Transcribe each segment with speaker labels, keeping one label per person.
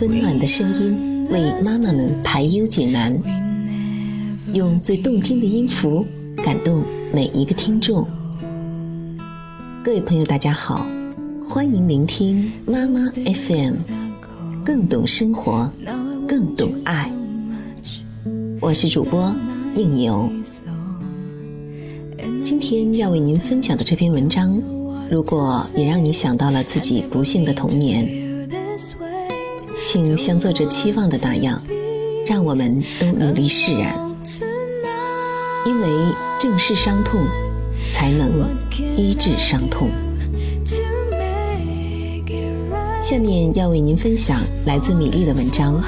Speaker 1: 温暖的声音为妈妈们排忧解难，用最动听的音符感动每一个听众。各位朋友，大家好，欢迎聆听妈妈 FM，更懂生活，更懂爱。我是主播应由，今天要为您分享的这篇文章，如果也让你想到了自己不幸的童年。请像作者期望的那样，让我们都努力释然，因为正视伤痛，才能医治伤痛。下面要为您分享来自米粒的文章，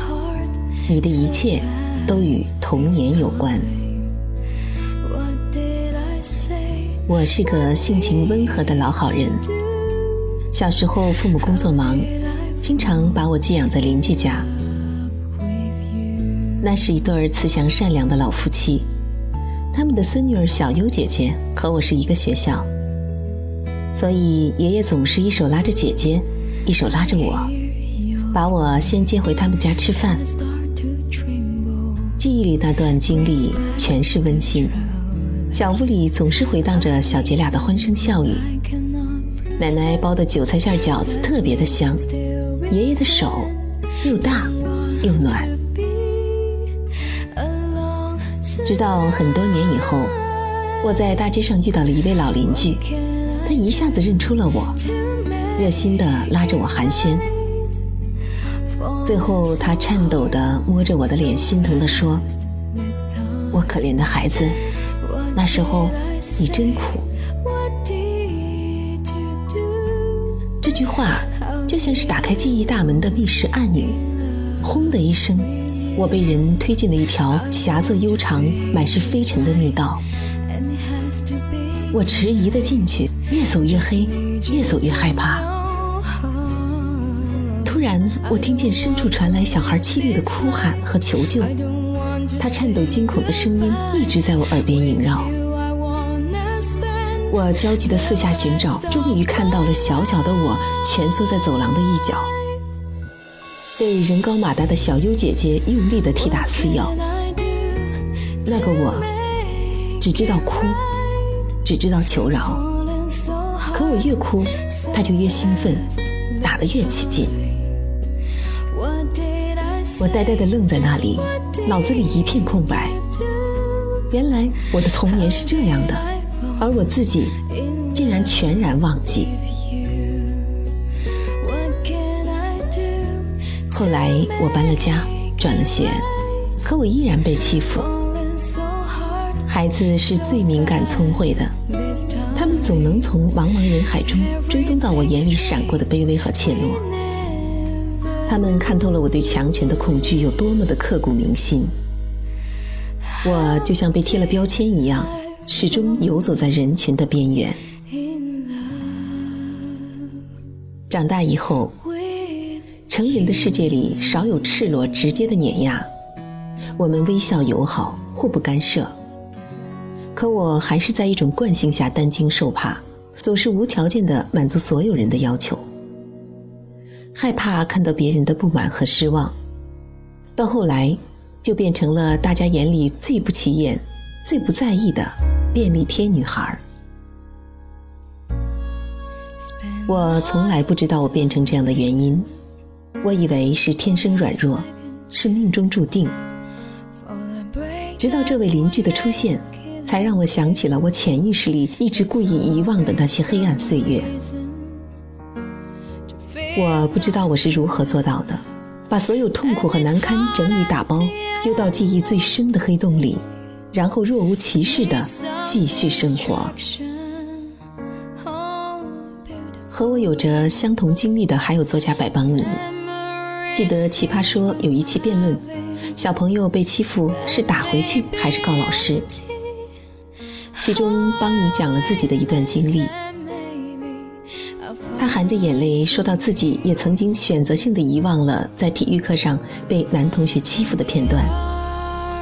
Speaker 1: 你的一切都与童年有关。我是个性情温和的老好人，小时候父母工作忙。经常把我寄养在邻居家，那是一对慈祥善良的老夫妻，他们的孙女儿小优姐姐和我是一个学校，所以爷爷总是一手拉着姐姐，一手拉着我，把我先接回他们家吃饭。记忆里那段经历全是温馨，小屋里总是回荡着小姐俩的欢声笑语，奶奶包的韭菜馅饺子特别的香。爷爷的手又大又暖，直到很多年以后，我在大街上遇到了一位老邻居，他一下子认出了我，热心的拉着我寒暄，最后他颤抖的摸着我的脸，心疼的说：“我可怜的孩子，那时候你真苦。”这句话。像是打开记忆大门的密室暗语，轰的一声，我被人推进了一条狭窄悠长、满是飞尘的密道。我迟疑的进去，越走越黑，越走越害怕。突然，我听见深处传来小孩凄厉的哭喊和求救，他颤抖惊恐的声音一直在我耳边萦绕。我焦急地四下寻找，终于看到了小小的我蜷缩在走廊的一角，被人高马大的小优姐姐用力地踢打撕咬。那个我只知道哭，只知道求饶，可我越哭，他就越兴奋，打得越起劲。我呆呆地愣在那里，脑子里一片空白。原来我的童年是这样的。而我自己竟然全然忘记。后来我搬了家，转了学，可我依然被欺负。孩子是最敏感聪慧的，他们总能从茫茫人海中追踪到我眼里闪过的卑微和怯懦。他们看透了我对强权的恐惧有多么的刻骨铭心。我就像被贴了标签一样。始终游走在人群的边缘。长大以后，成人的世界里少有赤裸直接的碾压，我们微笑友好，互不干涉。可我还是在一种惯性下担惊受怕，总是无条件的满足所有人的要求，害怕看到别人的不满和失望，到后来，就变成了大家眼里最不起眼、最不在意的。便利贴女孩，我从来不知道我变成这样的原因，我以为是天生软弱，是命中注定。直到这位邻居的出现，才让我想起了我潜意识里一直故意遗忘的那些黑暗岁月。我不知道我是如何做到的，把所有痛苦和难堪整理打包，丢到记忆最深的黑洞里。然后若无其事的继续生活。和我有着相同经历的还有作家百邦尼。记得《奇葩说》有一期辩论，小朋友被欺负是打回去还是告老师？其中邦尼讲了自己的一段经历。他含着眼泪说到自己也曾经选择性的遗忘了在体育课上被男同学欺负的片段。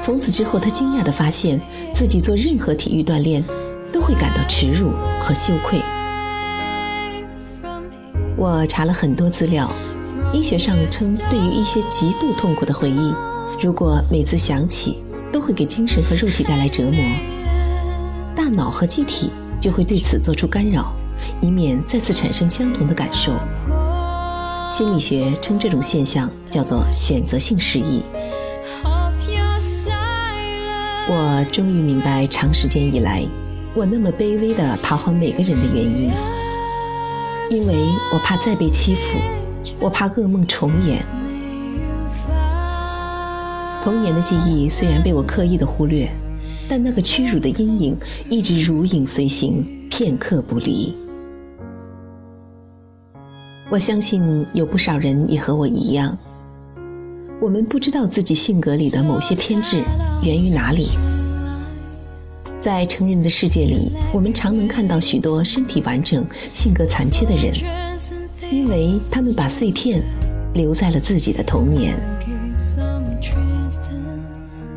Speaker 1: 从此之后，他惊讶地发现自己做任何体育锻炼都会感到耻辱和羞愧。我查了很多资料，医学上称，对于一些极度痛苦的回忆，如果每次想起，都会给精神和肉体带来折磨，大脑和机体就会对此做出干扰，以免再次产生相同的感受。心理学称这种现象叫做选择性失忆。我终于明白，长时间以来，我那么卑微地讨好每个人的原因，因为我怕再被欺负，我怕噩梦重演。童年的记忆虽然被我刻意的忽略，但那个屈辱的阴影一直如影随形，片刻不离。我相信有不少人也和我一样。我们不知道自己性格里的某些偏执源于哪里。在成人的世界里，我们常能看到许多身体完整、性格残缺的人，因为他们把碎片留在了自己的童年。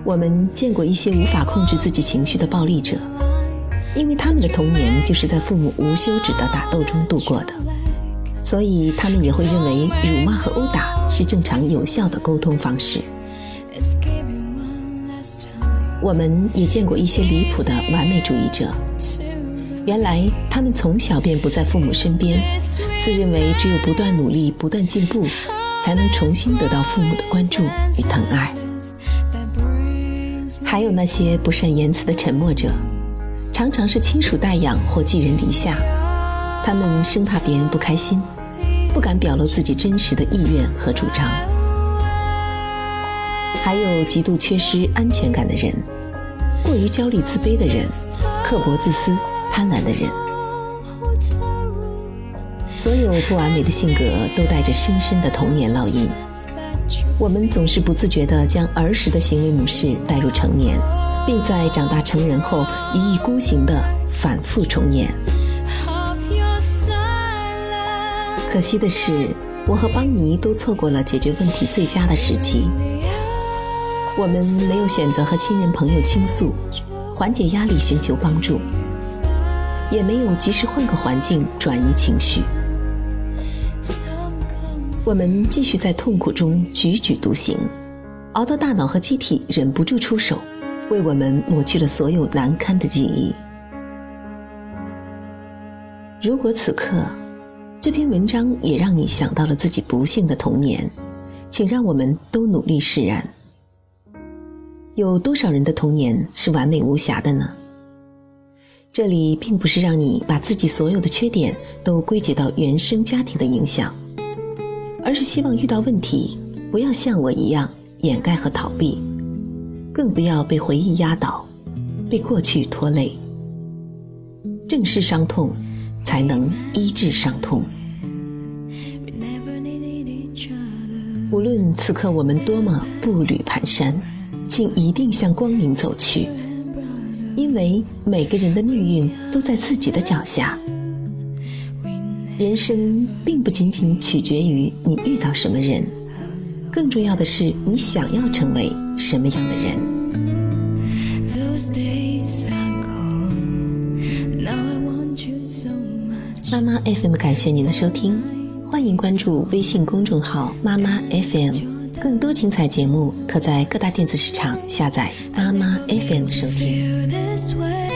Speaker 1: 我们见过一些无法控制自己情绪的暴力者，因为他们的童年就是在父母无休止的打斗中度过的。所以，他们也会认为辱骂和殴打是正常有效的沟通方式。我们也见过一些离谱的完美主义者，原来他们从小便不在父母身边，自认为只有不断努力、不断进步，才能重新得到父母的关注与疼爱。还有那些不善言辞的沉默者，常常是亲属待养或寄人篱下。他们生怕别人不开心，不敢表露自己真实的意愿和主张。还有极度缺失安全感的人，过于焦虑自卑的人，刻薄自私贪婪的人。所有不完美的性格都带着深深的童年烙印。我们总是不自觉地将儿时的行为模式带入成年，并在长大成人后一意孤行地反复重演。可惜的是，我和邦尼都错过了解决问题最佳的时机。我们没有选择和亲人朋友倾诉，缓解压力，寻求帮助，也没有及时换个环境转移情绪。我们继续在痛苦中踽踽独行，熬到大脑和机体忍不住出手，为我们抹去了所有难堪的记忆。如果此刻，这篇文章也让你想到了自己不幸的童年，请让我们都努力释然。有多少人的童年是完美无瑕的呢？这里并不是让你把自己所有的缺点都归结到原生家庭的影响，而是希望遇到问题不要像我一样掩盖和逃避，更不要被回忆压倒，被过去拖累。正视伤痛。才能医治伤痛。无论此刻我们多么步履蹒跚，请一定向光明走去，因为每个人的命运都在自己的脚下。人生并不仅仅取决于你遇到什么人，更重要的是你想要成为什么样的人。妈妈 FM 感谢您的收听，欢迎关注微信公众号妈妈 FM，更多精彩节目可在各大电子市场下载妈妈 FM 收听。